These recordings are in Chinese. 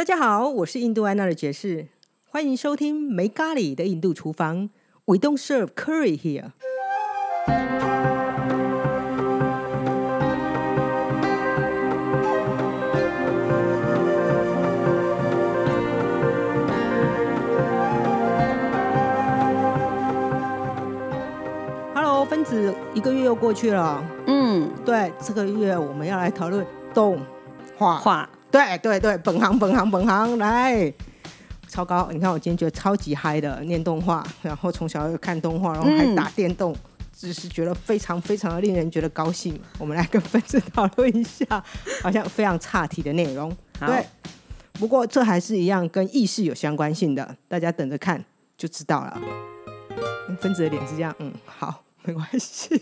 大家好，我是印度安娜的爵士，欢迎收听没咖喱的印度厨房。We don't serve curry here。Hello，分子，一个月又过去了。嗯，对，这个月我们要来讨论动画。画对对对，本行本行本行来，超高！你看我今天觉得超级嗨的，念动画，然后从小又看动画，然后还打电动，只是觉得非常非常的令人觉得高兴。我们来跟粉丝讨论一下，好像非常差题的内容。对，不过这还是一样跟意识有相关性的，大家等着看就知道了。嗯分子的脸是这样，嗯，好，没关系。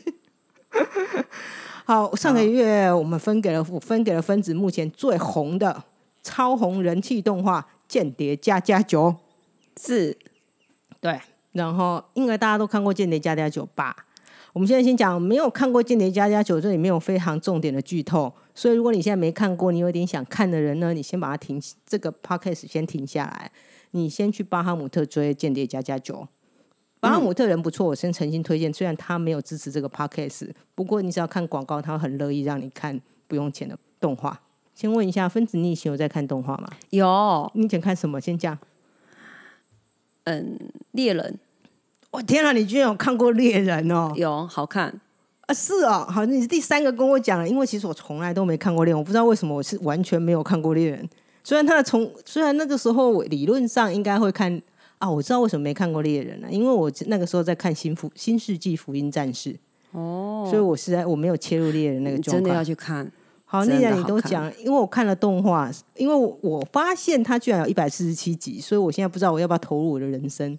好，上个月我们分给了我分给了分子目前最红的超红人气动画《间谍加加九》。是对，然后因为大家都看过《间谍加加九》吧，我们现在先讲没有看过《间谍加加九》，这里面有非常重点的剧透，所以如果你现在没看过，你有点想看的人呢，你先把它停这个 podcast 先停下来，你先去巴哈姆特追《间谍加加九》。巴哈姆特人不错，我先诚心推荐。虽然他没有支持这个 podcast，不过你只要看广告，他会很乐意让你看不用钱的动画。先问一下，分子逆行有在看动画吗？有你以前看什么？先讲。嗯猎人我、天啊，你居然有看过猎人哦！有好看，啊，是哦，好，你是第三个跟我讲了，因为其实我从来都没看过猎人，我不知道为什么我是完全没有看过猎人。虽然他的从，虽然那个时候我理论上应该会看啊，我知道为什么没看过猎人了、因为我那个时候在看新福新世纪福音战士，哦，所以我实在我没有切入猎人那个状况你真的要。去看，好，真的既然你都讲，因为我看了动画，因为我我发现它居然有一百四十七集，所以我现在不知道我要不要投入我的人生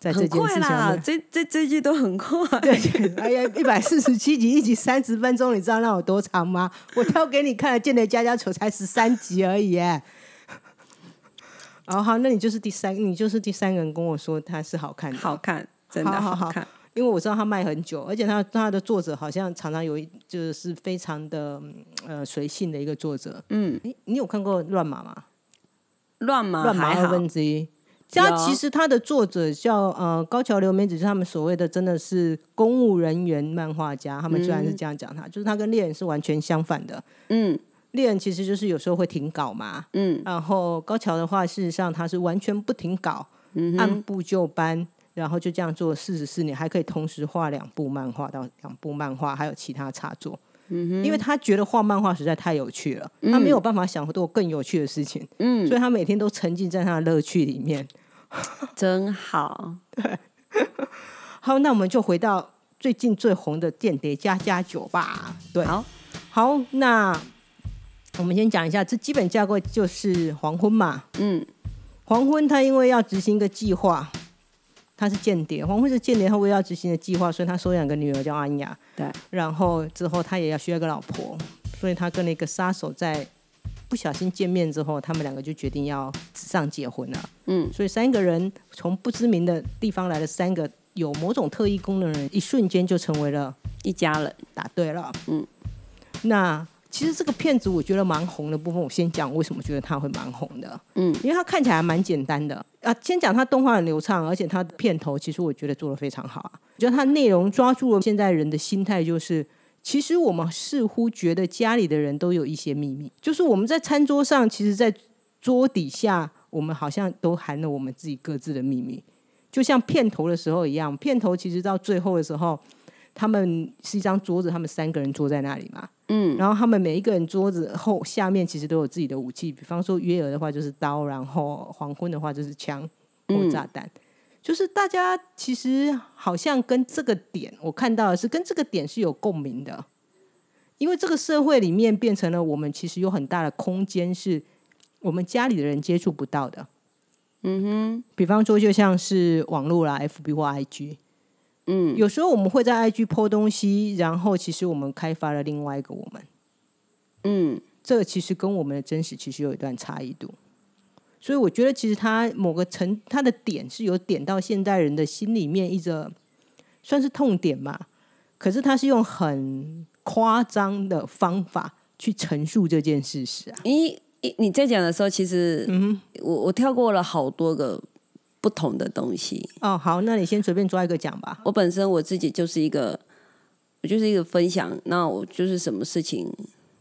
在这很件事快啦，情上。这这这句都很快，对，哎呀，一百四十七集，一集三十分钟，你知道那有多长吗？我挑给你看的《间谍加加球》才十三集而已耶。哦，好，那你就是第三，你就是第三个人跟我说它是好看的，好看，真的好好好看，因为我知道他卖很久，而且他他的作者好像常常有一就是非常的嗯呃随性的一个作者。嗯，你你有看过《乱马》吗？乱麻乱马二，分之一。他有其实他的作者叫呃高桥留美子，是他们所谓的真的是公务人员漫画家。他们居然是这样讲他，就是他跟猎人是完全相反的。嗯猎人其实就是有时候会停稿嘛，嗯。然后高桥的话，事实上他是完全不停稿，嗯按部就班，然后就这样做四十四年，还可以同时画两部漫画到两部漫画，还有其他插作。嗯因为他觉得画漫画实在太有趣了，他没有办法想做更有趣的事情，嗯，所以他每天都沉浸在他的乐趣里面。真好，对。好，那我们就回到最近最红的《间谍加加酒》吧。对，好，好，那我们先讲一下，这基本架构就是黄昏嘛。嗯黄昏他因为要执行一个计划，他是间谍，黄昏是间谍，他为了要执行的计划，所以他收养个女儿叫安雅，对，然后之后他也要需要一个老婆，所以他跟了一个杀手在不小心见面之后，他们两个就决定要纸上结婚了。嗯，所以三个人从不知名的地方来的三个有某种特异功能的人，一瞬间就成为了一家人，答对了。嗯，那其实这个片子我觉得蛮红的部分，我先讲为什么觉得它会蛮红的。嗯，因为它看起来还蛮简单的啊。先讲它动画很流畅，而且它的片头其实我觉得做的非常好啊。我觉得它内容抓住了现在人的心态，就是其实我们似乎觉得家里的人都有一些秘密，就是我们在餐桌上，其实，在桌底下，我们好像都含了我们自己各自的秘密。就像片头的时候一样，片头其实到最后的时候，他们是一张桌子，他们三个人坐在那里嘛。嗯。然后他们每一个人桌子后下面其实都有自己的武器，比方说约尔的话就是刀，然后黄昏的话就是枪或嗯炸弹。就是大家其实好像跟这个点，我看到的是跟这个点是有共鸣的，因为这个社会里面变成了我们其实有很大的空间是我们家里的人接触不到的。嗯哼，比方说，就像是网络啦，FB 或 IG，嗯有时候我们会在 IG PO 东西，然后其实我们开发了另外一个我们。嗯这个其实跟我们的真实其实有一段差异度。所以我觉得，其实它某个层，它的点是有点到现代人的心里面一个算是痛点嘛。可是他是用很夸张的方法去陈述这件事实啊。你，你你在讲的时候，其实嗯我我跳过了好多个不同的东西。哦，好，那你先随便抓一个讲吧。我本身我自己就是一个，我就是一个分享。那我就是什么事情，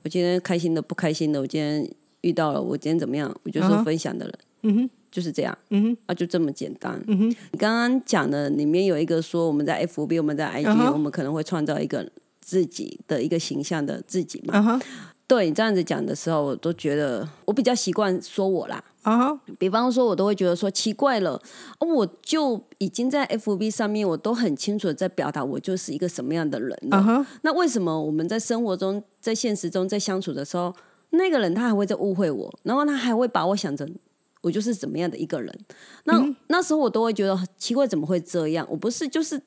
我今天开心的、不开心的，我今天遇到了，我今天怎么样，我就是分享的人，嗯哼，就是这样嗯哼，啊，就这么简单。嗯哼，你刚刚讲的里面有一个说，我们在 FB，我们在 IG，、我们可能会创造一个自己的一个形象的自己嘛。对你这样子讲的时候，我都觉得我比较习惯说我啦。啊哈，比方说，我都会觉得说奇怪了，哦我就已经在 FB 上面，我都很清楚的在表达我就是一个什么样的人了。那为什么我们在生活中、在现实中在相处的时候，那个人他还会在误会我，然后他还会把我想成我就是怎么样的一个人？那、那时候我都会觉得很奇怪，怎么会这样？我不是就是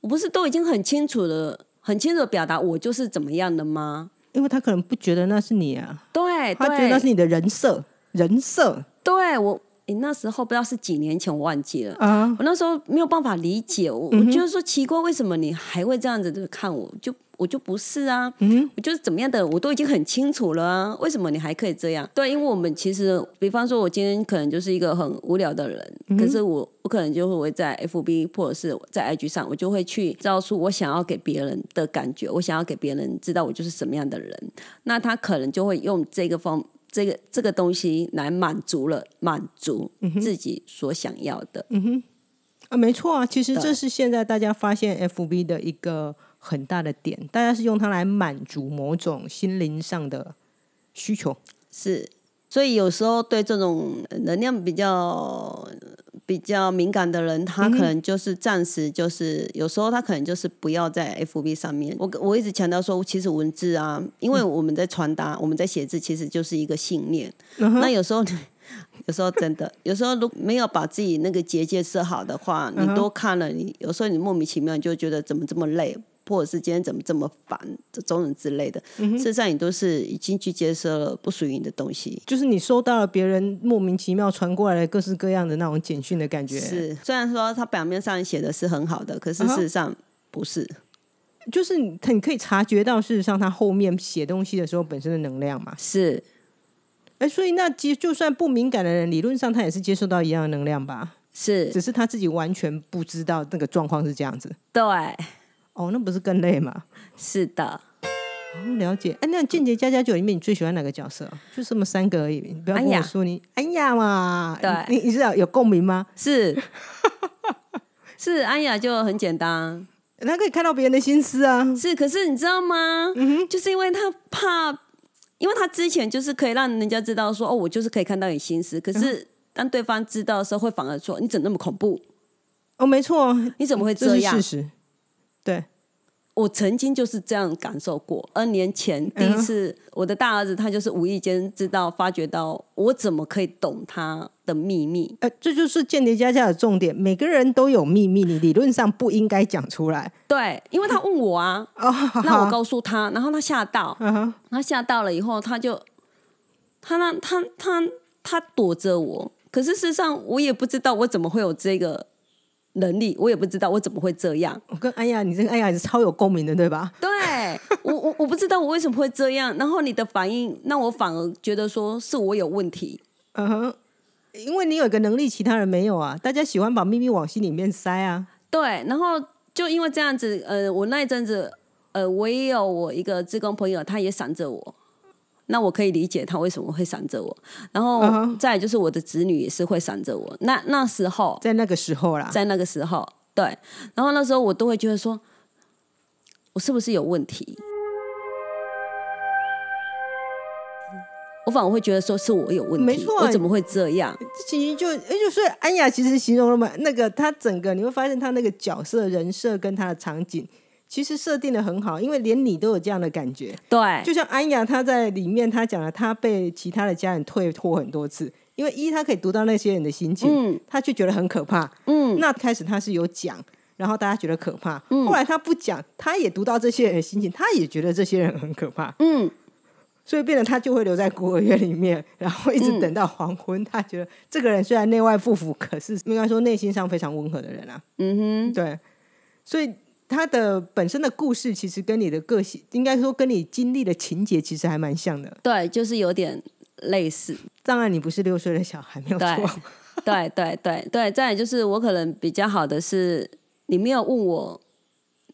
我不是都已经很清楚的、很清楚的表达我就是怎么样的吗？因为他可能不觉得那是你啊，对，他觉得那是，你的人设，人设对我，诶，那时候不知道是几年前，我忘记了。啊，我那时候没有办法理解，我、我就是说奇怪，为什么你还会这样子的看我？就我就不是啊，嗯我就是怎么样的，我都已经很清楚了啊，为什么你还可以这样？对，因为我们其实，比方说，我今天可能就是一个很无聊的人，可是我我可能就会在 FB 或者是在 IG 上，我就会去造出我想要给别人的感觉，我想要给别人知道我就是什么样的人，那他可能就会用这个方。这个这个东西来满足了满足自己所想要的，嗯哼。啊，没错啊，其实这是现在大家发现 FB 的一个很大的点，大家是用它来满足某种心灵上的需求。是，所以有时候对这种能量比较比较敏感的人，他可能就是暂时就是，有时候他可能就是不要在 FB 上面。我我一直强调说，其实文字啊，因为我们在传达，我们在写字，其实就是一个信念。那有时候。有时候真的，有时候如没有把自己那个结界设好的话，你多看了，你有时候你莫名其妙你就觉得怎么这么累，或者是今天怎么这么烦，这种种之类的。事实上，你都是已经去接收了不属于你的东西。就是你收到了别人莫名其妙传过来的各式各样的那种简讯的感觉，是，虽然说他表面上写的是很好的，可是事实上不是。就是你你可以察觉到，事实上他后面写东西的时候本身的能量嘛。是哎，所以那其实就算不敏感的人，理论上他也是接受到一样的能量吧，是，只是他自己完全不知道那个状况是这样子。对，哦，那不是更累吗？是的。哦，了解。哎，那《间谍加加酒》里面你最喜欢哪个角色？就这么三个而已，你不要跟我说你安雅嘛。对你你知道有共鸣吗？是 是，安雅就很简单，他可以看到别人的心思啊。是。可是你知道吗？嗯哼就是因为他怕，因为他之前就是可以让人家知道说，哦，我就是可以看到你心思。可嗯是当对方知道的时候，会反而说，你怎么那么恐怖？哦，没错，你怎么会这这样是事？实。对，我曾经就是这样感受过。二年前第一次，我的大儿子他就是无意间知道、发觉到我怎么可以懂他的秘密。呃，这就是间谍家家的重点。每个人都有秘密，你理论上不应该讲出来。对，因为他问我啊，哦，那我告诉他，然后他吓到，嗯，他吓到了以后，他就他那他他他躲着我，可是事实上我也不知道我怎么会有这个能力，我也不知道我怎么会这样。我跟安雅，你这个安雅是超有共鸣的，对吧？对我我我不知道我为什么会这样，然后你的反应让我反而觉得说是我有问题。嗯哼，因为你有一个能力，其他人没有啊。大家喜欢把秘密往心里面塞啊。对，然后就因为这样子，呃，我那一阵子，呃，我也有我一个志工朋友，他也闪着我，那我可以理解他为什么会闪着我。然后再就是我的子女也是会闪着我。那那时候，在那个时候啦，在那个时候，对，然后那时候我都会觉得说，我是不是有问题？我反而会觉得说是我有问题，没错我怎么会这样？这其实就，哎，就所以安雅其实形容了嘛，那个他整个你会发现他那个角色人设跟他的场景，其实设定的很好，因为连你都有这样的感觉。对，就像安雅她在里面，她讲了她被其他的家人退脱很多次，因为一她可以读到那些人的心情，嗯她却觉得很可怕。嗯，那开始她是有讲，然后大家觉得可怕，后来她不讲，她也读到这些人的心情，她也觉得这些人很可怕，嗯，所以变得他就会留在孤儿院里面，然后一直等到黄昏。他觉得这个人虽然内外不符，可是应该说内心上非常温和的人啊。嗯哼，对，所以他的本身的故事其实跟你的个性，应该说跟你经历的情节其实还蛮像的。对，就是有点类似。当然，你不是六岁的小孩，没有对错。对对对对，再来就是我可能比较好的是，你没有问我，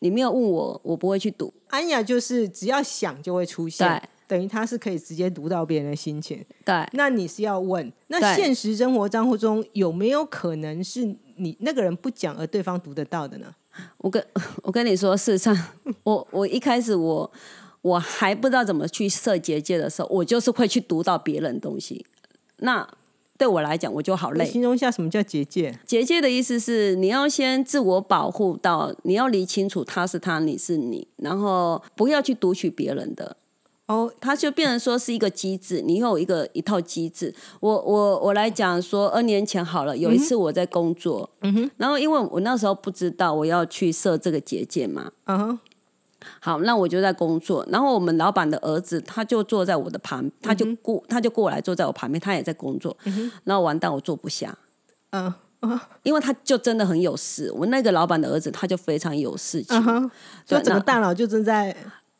你没有问我，我不会去读。安雅就是只要想就会出现，等于他是可以直接读到别人的心情。对，那你是要问，那对现实生活当中有没有可能是你那个人不讲而对方读得到的呢？我跟我跟你说，事实上，我我一开始我我还不知道怎么去设结界的时候，我就是会去读到别人东西。那对我来讲，我就好累。你形容一下什么叫结界？结界的意思是，你要先自我保护到，你要理清楚他是他，你是你，然后不要去读取别人的。哦，它就变成说是一个机制，你有一个一套机制。我我我来讲说，二年前好了，有一次我在工作，嗯哼，然后因为我那时候不知道我要去设这个结界嘛，嗯哼，好，那我就在工作，然后我们老板的儿子他就坐在我的旁，他就过、他就过来坐在我旁边，他也在工作，然后完蛋，我坐不下，嗯。因为他就真的很有事。我那个老板的儿子他就非常有事情，所以整个大脑就正在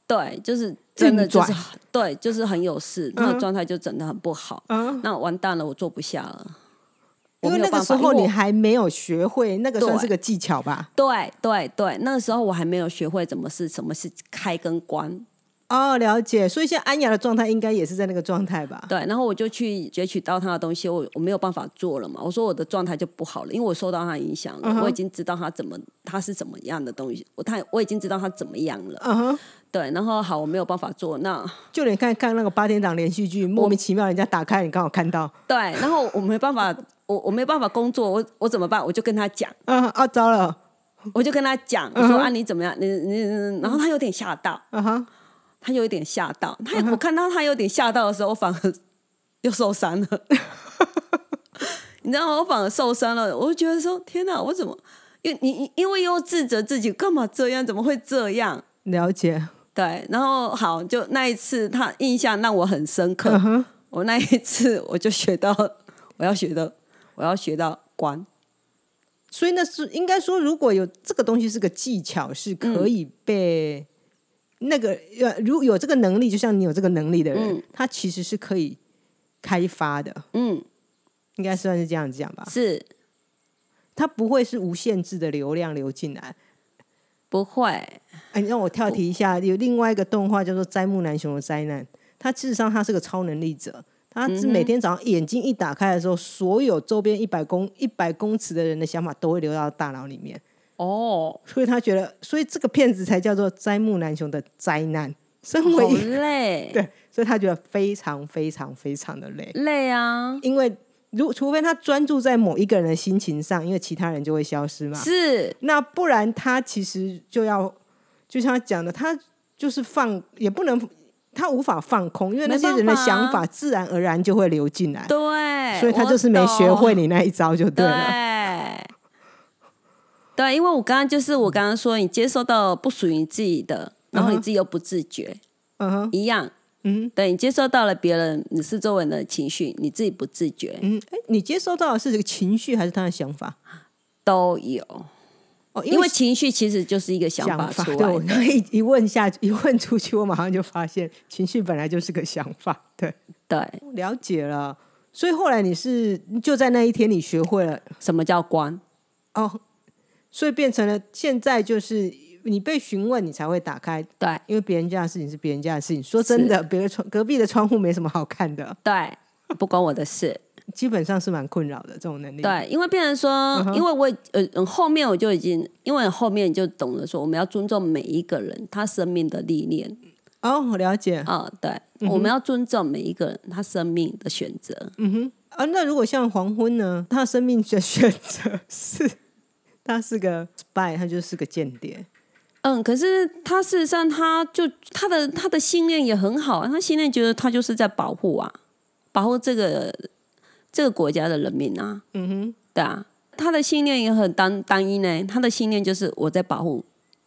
对，就是真的就是对，就是很有事，他的状态就整的很不好。嗯，那完蛋了，我坐不下了。因为那个时候你还没有学会，那个算是个技巧吧？对对对，那个时候我还没有学会怎么是什么是开跟关。哦，了解。所以现在安雅的状态应该也是在那个状态吧？对，然后我就去攫取到他的东西，我我没有办法做了嘛。我说我的状态就不好了，因为我受到他影响了。我已经知道他怎么他是怎么样的东西，我他我已经知道他怎么样了。嗯哼，对，然后好，我没有办法做，那就连看看那个八点档连续剧，莫名其妙人家打开，你刚好看到，对，然后我没办法，我我没办法工作，我我怎么办？我就跟他讲。嗯，啊，糟了，我就跟他讲，我说啊你怎么样？你你，你然后他有点吓到，嗯哼，他有一点吓到。他我看到他有点吓到的时候，我反而又受伤了。你知道吗？我反而受伤了，我就觉得说天哪，我怎么？因因为又自责自己干嘛这样？怎么会这样？了解，对，然后好，就那一次他印象让我很深刻。嗯，我那一次我就学到，我要学的，我要学到关。所以那是应该说，如果有这个东西是个技巧，是可以被、那个呃，如有这个能力，就像你有这个能力的人，嗯。他其实是可以开发的，嗯，应该算是这样讲吧。是。他不会是无限制的流量流进来。不会。哎，你让我跳题一下，有另外一个动画叫做《灾木难雄的灾难》，他事实上他是个超能力者，他是每天早上眼睛一打开的时候，所有周边一百公一百公尺的人的想法都会流到大脑里面，哦，所以他觉得，所以这个片子才叫做灾木难雄的灾难。身为好一累，对，所以他觉得非常非常非常的累，累啊，因为如除非他专注在某一个人的心情上，因为其他人就会消失嘛。是。那不然他其实就要，就像他讲的，他就是放，也不能，他无法放空，因为那些人的想法自然而然就会流进来，对，所以他就是没学会你那一招就对对。了。对，因为我刚刚就是我刚刚说，你接收到不属于你自己的，然后你自己又不自觉，嗯哼，一样。嗯对你接收到了别人你是周围人的情绪，你自己不自觉嗯，哎，你接收到的是这个情绪还是他的想法？都有，哦，因为情绪其实就是一个想法出对，我来的。刚刚一一问下一问出去，我马上就发现 情绪本来就是个想法。对，对，了解了。所以后来你是就在那一天你学会了什么叫关？哦，所以变成了现在就是你被询问，你才会打开，对因为别人家的事情是别人家的事情。说真的，别的窗隔壁的窗户没什么好看的，对，不关我的事。基本上是蛮困扰的这种能力。，对，因为变成说，因为我呃嗯后面我就已经，因为后面就懂得说，我们要尊重每一个人他生命的历练哦，我了解。啊、对，我们要尊重每一个人他生命的选择。嗯哼，啊，那如果像黄昏呢？他生命的选择是，他是个 spy，他就是个间谍。嗯，可是他事实上，他就他的他的信念也很好啊，他信念觉得他就是在保护啊，保护这个这个国家的人民啊，嗯哼，对啊，他的信念也很单单一呢，他的信念就是我在保护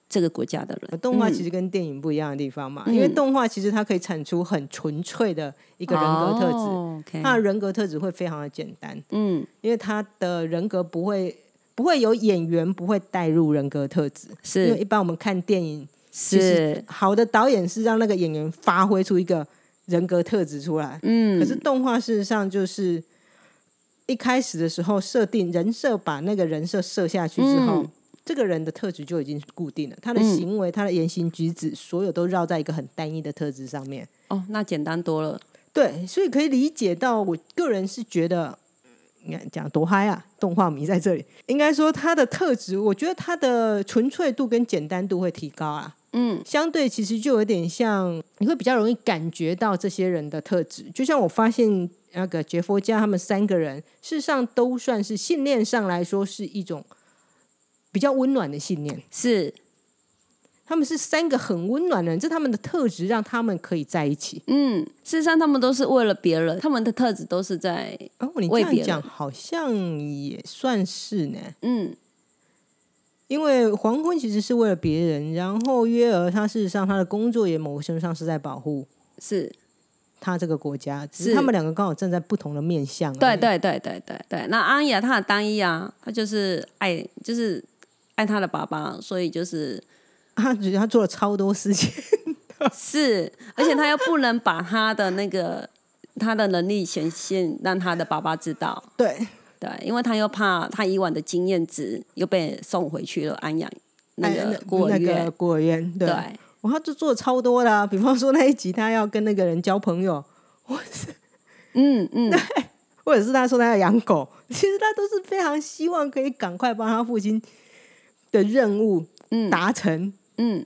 这个国家的人。动画其实跟电影不一样的地方嘛，因为动画其实它可以产出很纯粹的一个人格特质，哦，OK。他的人格特质会非常的简单，嗯，因为他的人格不会不会有演员不会带入人格特质，是。因为一般我们看电影，是。好的导演是让那个演员发挥出一个人格特质出来。嗯，可是动画事实上就是一开始的时候设定人设，把那个人设设下去之后，嗯。这个人的特质就已经固定了，他的行为、他的言行举止，所有都绕在一个很单一的特质上面。哦，那简单多了。对，所以可以理解到，我个人是觉得，你看讲多嗨啊，动画迷在这里，应该说他的特质，我觉得他的纯粹度跟简单度会提高啊。嗯，相对其实就有点像，你会比较容易感觉到这些人的特质。就像我发现那个杰佛家他们三个人，事实上都算是信念上来说是一种比较温暖的信念。是，他们是三个很温暖的人，这他们的特质让他们可以在一起。嗯，事实上他们都是为了别人，他们的特质都是在，哦，你这样讲好像也算是呢。嗯，因为黄昏其实是为了别人，然后约尔他事实上他的工作也某个程度上是在保护是，他这个国家，只是是他们两个刚好站在不同的面向。对对对对对对。那安雅她很单一啊，她就是爱，就是爱她的爸爸，所以就是他觉得他做了超多事情，是，而且他又不能把他的那个他的能力显现，让他的爸爸知道。对，对，因为他又怕他以往的经验值又被送回去了安阳那哎个孤儿那院。个孤儿院，对，对，哇，他就做了超多的、啊，比方说那一集他要跟那个人交朋友，嗯嗯，对或者是他说他要养狗，其实他都是非常希望可以赶快帮他父亲的任务达成，嗯，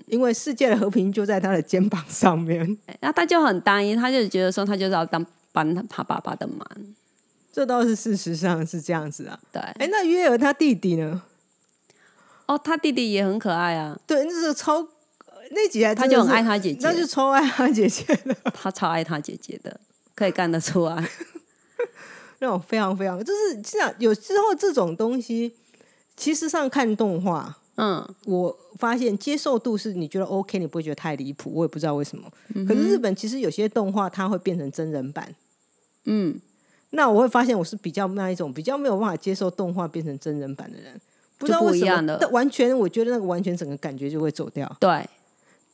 因为世界的和平就在他的肩膀上面。那他就很单一，他就觉得说他就是要当帮他他爸爸的忙。这倒是事实上是这样子啊。对，哎，那约尔他弟弟呢？哦，他弟弟也很可爱啊，对，那是超那集还他就很爱他姐姐那就超爱他姐姐的，他超爱他姐姐的，可以干得出来。那种非常非常，就是这样。有时候这种东西，其实上看动画，嗯，我发现接受度是你觉得 OK，你不会觉得太离谱，我也不知道为什么。嗯可是日本其实有些动画它会变成真人版，嗯，那我会发现我是比较那一种比较没有办法接受动画变成真人版的人，不知道为什么，但完全我觉得那个完全整个感觉就会走掉，对，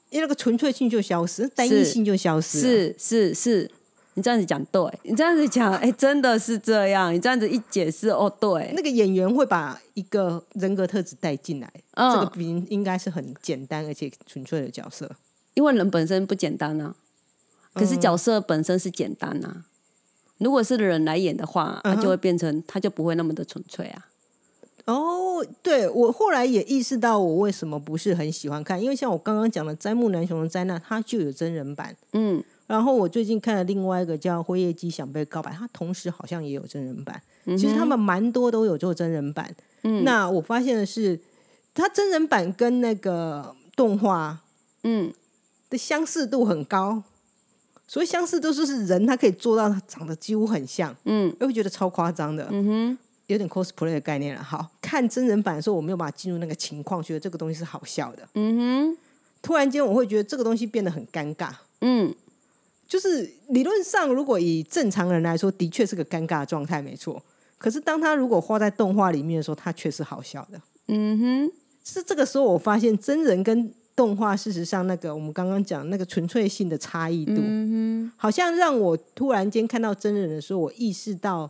因为那个纯粹性就消失，单一性就消失了。是是是，你这样子讲对，你这样子讲，哎、真的是这样。你这样子一解释，哦，对，那个演员会把一个人格特质带进来，嗯这个比应该是很简单而且纯粹的角色。因为人本身不简单啊，可是嗯角色本身是简单啊。如果是人来演的话，嗯他就会变成，他就不会那么的纯粹啊。哦，对我后来也意识到我为什么不是很喜欢看，因为像我刚刚讲的《斋木南雄的灾难》，它就有真人版。嗯，然后我最近看了另外一个叫《辉夜姬想被告白》，它同时好像也有真人版。嗯其实他们蛮多都有做真人版。那我发现的是，它真人版跟那个动画嗯，的相似度很高。所以相似度就是人，他可以做到长得几乎很像，嗯，又会觉得超夸张的，嗯哼，有点 cosplay 的概念了。好看真人版的时候，我没有办法进入那个情况，觉得这个东西是好笑的。嗯哼，突然间，我会觉得这个东西变得很尴尬。嗯，就是理论上，如果以正常人来说，的确是个尴尬的状态，没错。可是当他如果画在动画里面的时候，他却是好笑的。嗯哼，是这个时候，我发现真人跟动画，事实上那个我们刚刚讲那个纯粹性的差异度，嗯好像让我突然间看到真人的时候，我意识到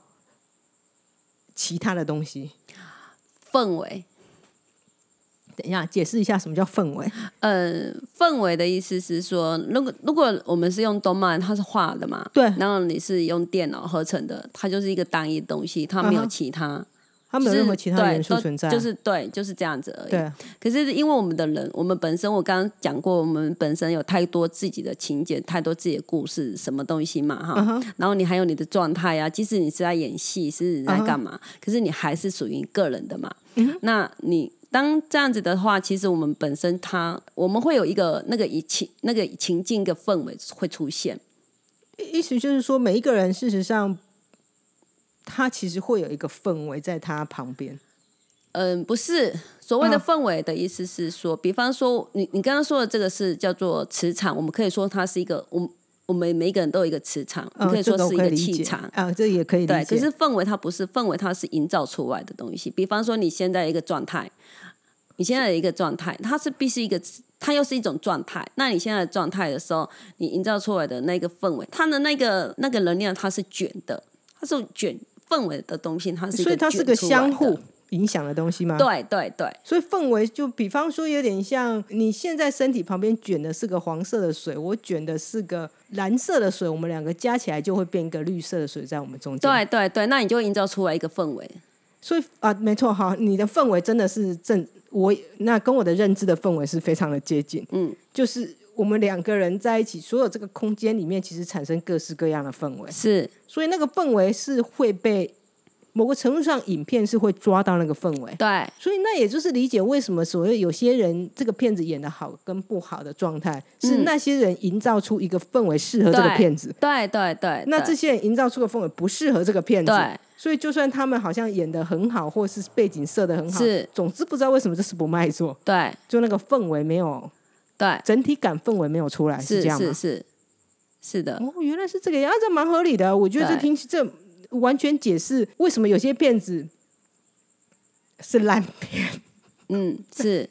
其他的东西。氛围，等一下，解释一下什么叫氛围。呃，氛围的意思是说，如果如果我们是用动漫，它是画的嘛，对然后你是用电脑合成的，它就是一个单一的东西，它没有其他，它没有任何其他元素存在，就是对，就是这样子而已。对，可是因为我们的人，我们本身我刚刚讲过，我们本身有太多自己的情节，太多自己的故事，什么东西嘛哈。然后你还有你的状态啊，即使你是在演戏，是在干嘛，可是你还是属于个人的嘛。嗯那你当这样子的话，其实我们本身它我们会有一个那个一情那个情境的氛围会出现。意思就是说，每一个人事实上，他其实会有一个氛围在他旁边。嗯，不是所谓的嗯氛围的意思是说，比方说你你刚刚说的这个是叫做磁场，我们可以说它是一个，我们我们每一个人都有一个磁场，可以说是一个气场。啊，这也可以理对，解。可是氛围它不是氛围，它是营造出来的东西。比方说你现在一个状态，你现在的一个状态，它是必须一个它又是一种状态。那你现在的状态的时候，你营造出来的那个氛围，它的那个那个能量，它是卷的，它是卷氛围的东西，它是所以它是个相互影响的东西吗？。对对对所以氛围就比方说有点像你现在身体旁边卷的是个黄色的水，我卷的是个蓝色的水，我们两个加起来就会变一个绿色的水在我们中间。对对对，那你就会营造出来一个氛围。所以啊，没错哈，你的氛围真的是正我那跟我的认知的氛围是非常的接近。嗯，就是我们两个人在一起，所有这个空间里面其实产生各式各样的氛围，是。所以那个氛围是会被某个程度上，影片是会抓到那个氛围。对。所以那也就是理解为什么所谓有些人这个片子演的好跟不好的状态，是嗯。那些人营造出一个氛围适合这个对片子，对对对，对。那这些人营造出的氛围不适合这个片子。对所以就算他们好像演的很好，或是背景设的很好，是总之不知道为什么这是不卖座，对就那个氛围没有对，整体感氛围没有出来，是这样吗是？是是的，哦，原来是这个样，啊这蛮合理的。我觉得这对听这完全解释为什么有些片子是烂片。嗯，是。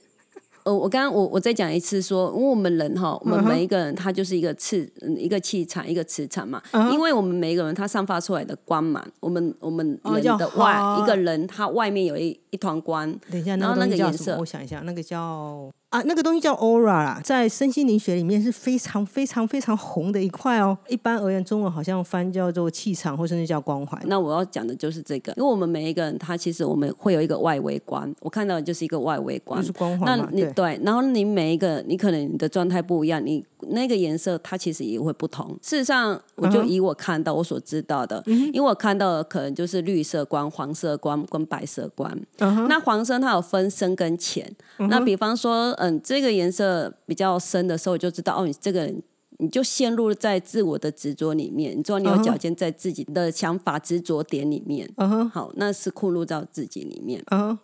呃，我刚刚我我再讲一次说，因为我们人哈，我们每一个人他就是一个磁嗯一个气场，一个磁场嘛。嗯哼因为我们每一个人他散发出来的光芒，我们我们人的外、花一个人他外面有一一团光，等一下，然后？那个颜色我想一下，那个叫啊，那个东西叫 aura 啦，在身心灵学里面是非常非常非常红的一块哦。一般而言，中文好像翻叫做气场，或甚至叫光环。那我要讲的就是这个，因为我们每一个人他其实我们会有一个外围光，我看到的就是一个外围光就是。光那环嘛，对。你对，然后你每一个，你可能你的状态不一样，你那个颜色它其实也会不同。事实上，我就以我看到我所知道的，因为我看到的可能就是绿色光、黄色光跟白色光。那黄色它有分深跟浅。那比方说，嗯，这个颜色比较深的时候，我就知道哦，你这个人。你就陷入在自我的执着里面，你知道你有脚尖在自己的想法执着点里面，嗯哼，好，那是困入到自己里面。嗯哼，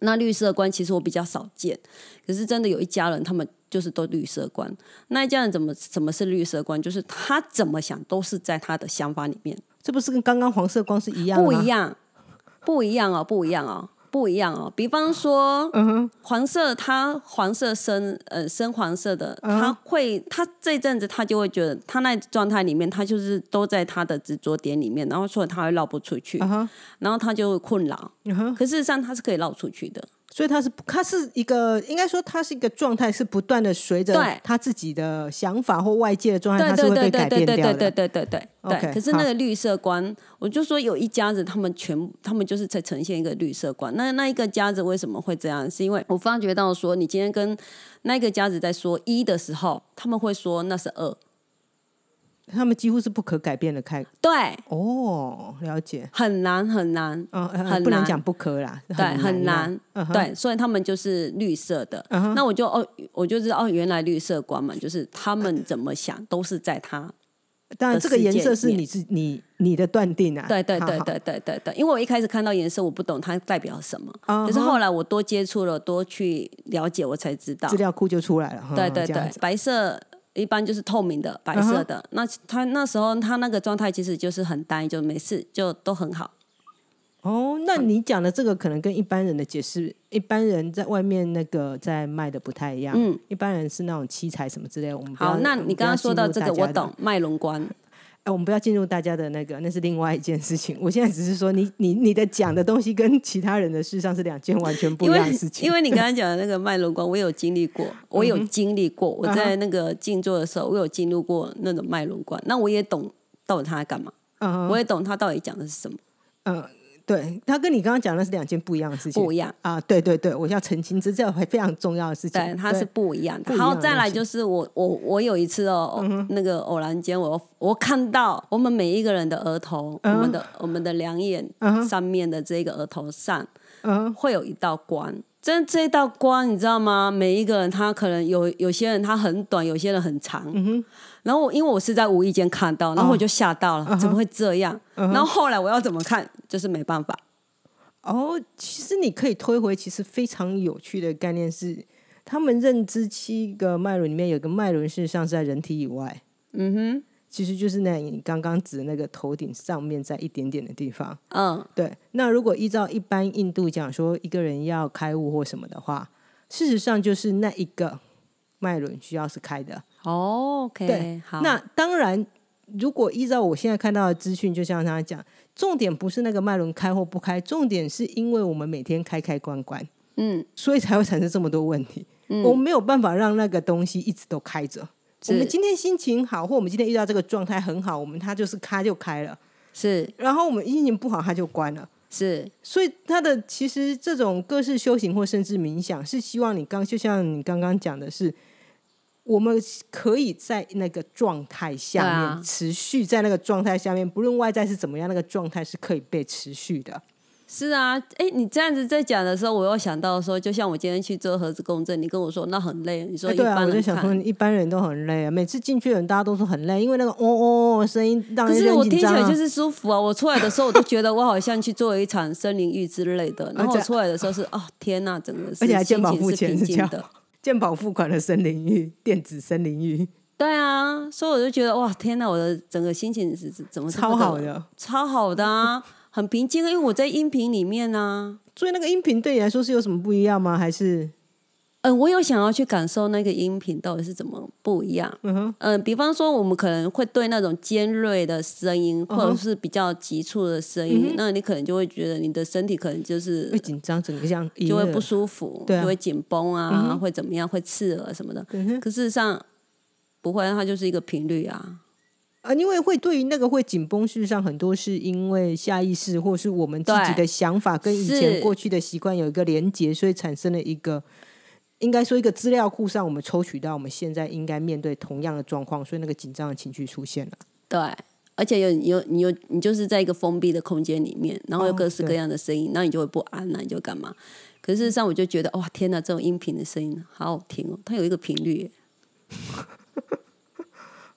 那绿色光其实我比较少见，可是真的有一家人，他们就是都绿色光。那一家人怎么怎么是绿色光？就是他怎么想都是在他的想法里面，这不是跟刚刚黄色光是一样的吗？不一样，不一样哦，不一样哦，不一样哦。比方说，嗯哼，黄色，它黄色深呃深黄色的，嗯他会它这阵子它就会觉得它那状态里面，它就是都在它的执着点里面，然后所以它会绕不出去，嗯，然后它就会困扰。嗯。可事实上它是可以绕出去的。所以它是它是一个，应该说它是一个状态，是不断的随着对他自己的想法或外界的状态，它对对对是会被改对对对对变掉的。对对对对对。可是那个绿色观，我就说有一家子，他们全他们就是在呈现一个绿色观。那那一个家子为什么会这样？是因为我发觉到说，你今天跟那个家子在说一的时候，他们会说那是二。他们几乎是不可改变的开。对，哦，了解。很难很难，嗯，呃很难不能讲不可啦，对，很难对，所以他们就是绿色的。嗯那我就哦，我就知道哦，原来绿色光嘛，就是他们怎么想都是在他当然，的这个颜色是你是你你的断定啊。对对对对对对对，因为我一开始看到颜色，我不懂它代表什么，可是后来我多接触了，多去了解，我才知道资。料库就出来了。哈对对对白色一般就是透明的白色的，那他那时候他那个状态其实就是很单一，就没事，就都很好。哦，那你讲的这个可能跟一般人的解释，一般人在外面那个在卖的不太一样。嗯，一般人是那种七彩什么之类的。我们好，那你刚刚说到这个，我懂脉轮光。哎，我们不要进入大家的那个，那是另外一件事情。我现在只是说你，你你的讲的东西跟其他人的事实上是两件完全不一因为样的事情。因为你 刚刚讲的那个脉轮光，我有经历过，我有经历过。我在那个静坐的时候，我有进入过那种脉轮光，那我也懂到底他在干嘛，嗯我也懂他到底讲的是什么，嗯，对，他跟你刚刚讲的是两件不一样的事情。不一样。啊，对对对，我要澄清，这这非常重要的事情。对，它是不一样的。好，再来就是我我我有一次哦，那个偶然间我我看到我们每一个人的额头，我们的我们的两眼上面的这个额头上，嗯，会有一道光。真这一道光，你知道吗？每一个人他可能有有些人他很短，有些人很长。然后我因为我是在无意间看到，然后我就吓到了，怎么会这样？然后后来我要怎么看，就是没办法。哦，其实你可以推回，其实非常有趣的概念是，他们认知七个脉轮里面有个脉轮，事实上是在人体以外，嗯哼，其实就是那你刚刚指的那个头顶上面在一点点的地方。嗯，对，那如果依照一般印度讲说一个人要开悟或什么的话，事实上就是那一个脉轮需要是开的。哦，OK，对好，那当然，如果依照我现在看到的资讯，就像他讲，重点不是那个脉轮开或不开，重点是因为我们每天开开关关，嗯，所以才会产生这么多问题。我们没有办法让那个东西一直都开着。我们今天心情好，或我们今天遇到这个状态很好，我们它就是开就开了。是然后我们心情不好，它就关了。是，所以它的其实这种各式修行或甚至冥想，是希望你刚就像你刚刚讲的是，我们可以在那个状态下面、啊持续在那个状态下面，不论外在是怎么样，那个状态是可以被持续的。是啊，哎，你这样子在讲的时候，我又想到说，就像我今天去做核磁共振，你跟我说那很累，你说一哎对啊，般人我就想说，一般人都很累啊，每次进去的人大家都说很累，因为那个哦哦哦声音让可是我听起来就是舒服啊！我出来的时候，我都觉得我好像去做了一场森林浴之类的。然后我出来的时候是，哦天呐，整个是而且还健保付钱的。健保付款的森林浴，电子森林浴，对啊，所以我就觉得哇，天呐，我的整个心情是是怎么超好的，超好的啊，很平静啊，因为我在音频里面呢、所以那个音频对你来说是有什么不一样吗？还是嗯，我有想要去感受那个音频到底是怎么不一样。嗯哼，嗯，比方说我们可能会对那种尖锐的声音，或者是比较急促的声音，那你可能就会觉得你的身体可能就是会紧张，整个像就会不舒服，就会紧绷啊，会怎么样，会刺耳什么的。可事实上不会，它就是一个频率啊。啊，因为会对于那个会紧绷，事实上很多是因为下意识或是我们自己的想法跟以前过去的习惯有一个连结，所以产生了一个应该说一个资料库上，我们抽取到我们现在应该面对同样的状况，所以那个紧张的情绪出现了。对，而且有有你有你就是在一个封闭的空间里面，然后有哦各式各样的声音，那、你就会不安那你就干嘛？可是事实上，我就觉得哇，天哪，这种音频的声音好好听哦，它有一个频率耶，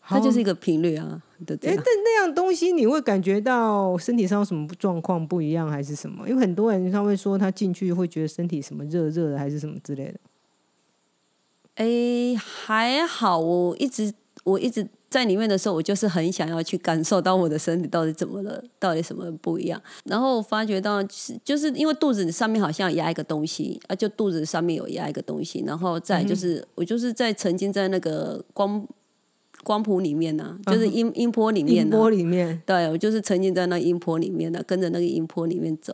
它就是一个频率啊，对不哎，对但？那样东西你会感觉到身体上有什么状况不一样，还是什么？因为很多人他会说他进去会觉得身体什么热热的，还是什么之类的。哎，还好，我一直我一直在里面的时候，我就是很想要去感受到我的身体到底怎么了，到底什么不一样。然后我发觉到是就是因为肚子上面好像压一个东西啊，就肚子上面有压一个东西，然后再就是、我就是在曾经在那个光光谱里面呢、就是音音波里面。波里面，对，我就是沉浸在那音波里面的，跟着那个音波里面走，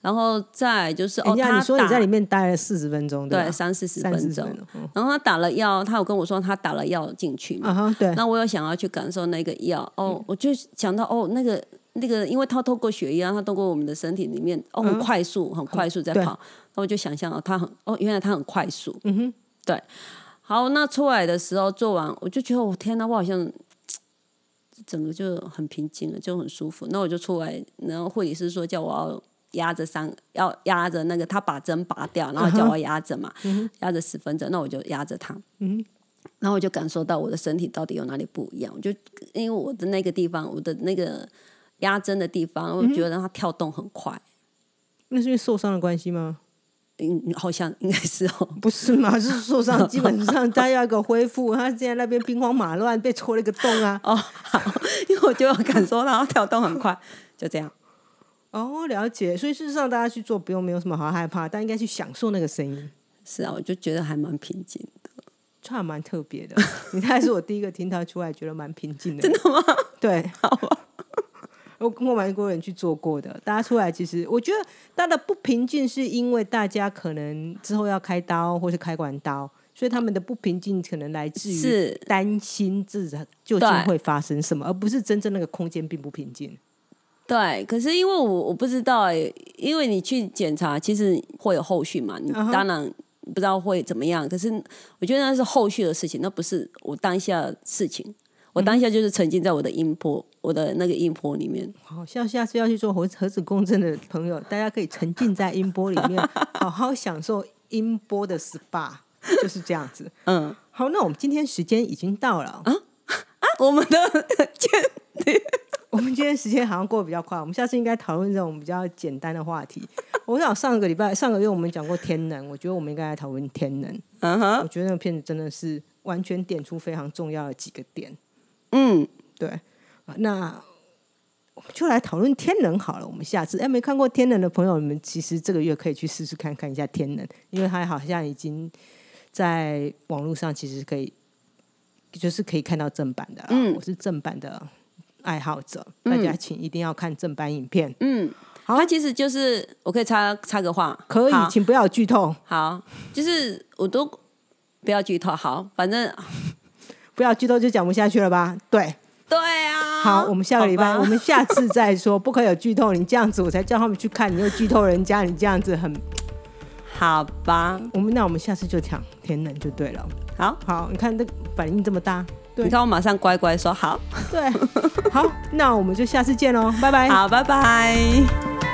然后再就是哦，他你说你在里面待了四十分钟，吧？对三四十分钟。然后他打了药，他有跟我说他打了药进去嘛，啊哈，对，那我有想要去感受那个药。哦，我就想到哦，那个那个，因为它透过血液啊，它透过我们的身体里面哦，很快速，很快速在跑，那我就想象哦，它很哦，原来它很快速，嗯哼，对。好，那出来的时候做完，我就觉得我天哪，我好像整个就很平静了，就很舒服。那我就出来，然后护理师说叫我要压着三，要压着那个他把针拔掉，然后叫我压着嘛，压着十分钟，那我就压着他。嗯然后我就感受到我的身体到底有哪里不一样。我就因为我的那个地方，我的那个压针的地方，我觉得它跳动很快。那是因为受伤的关系吗？嗯，好像应该是哦。不是嘛，是受伤，基本上 他要一个恢复，他现在那边兵荒马乱，被戳了一个洞啊。哦，好，因为我就有感受到他跳动很快，就这样。哦，了解。所以事实上，大家去做不用没有什么好害怕，但应该去享受那个声音，是啊，我就觉得还蛮平静的。这还蛮特别的。你还是我第一个听他出来觉得蛮平静的，真的吗？对，好吧，我跟我蛮多人去做过的，大家出来其实我觉得大家的不平静是因为大家可能之后要开刀或是开管刀，所以他们的不平静可能来自于是担心自己究竟对会发生什么，而不是真正那个空间并不平静。对。可是因为我我不知道哎，因为你去检查，其实会有后续嘛，你当然不知道会怎么样。可是我觉得那是后续的事情，那不是我当下的事情。我当下就是沉浸在我的音波，我的那个音波里面。好，像下次要去做核核子共振的朋友，大家可以沉浸在音波里面，好好享受音波的 SPA，就是这样子。嗯好，那我们今天时间已经到了，啊，我们的 我们今天时间好像过得比较快，我们下次应该讨论这种比较简单的话题。我想上个礼拜、上个月我们讲过天能，我觉得我们应该来讨论天能。嗯哼我觉得那个片子真的是完全点出非常重要的几个点。嗯，对，啊那我们就来讨论天能好了。我们下次哎，没看过天能的朋友，你们其实这个月可以去试试看看一下天能，因为它好像已经在网络上其实可以，就是可以看到正版的啦。嗯我是正版的爱好者，大家请一定要看正版影片。嗯，好它其实就是我可以插插个话，可以，请不要剧透，好，就是我都不要剧透，好，反正 不要剧透就讲不下去了吧？对，对啊。好，我们下个礼拜，我们下次再说，不可以有剧透。你这样子，我才叫他们去看，你又剧透人家，你这样子很，好吧，我们那我们下次就讲天冷就对了。好，好，你看这反应这么大，对你看我马上乖乖说好，对，好，那我们就下次见喽，拜拜。好，拜拜。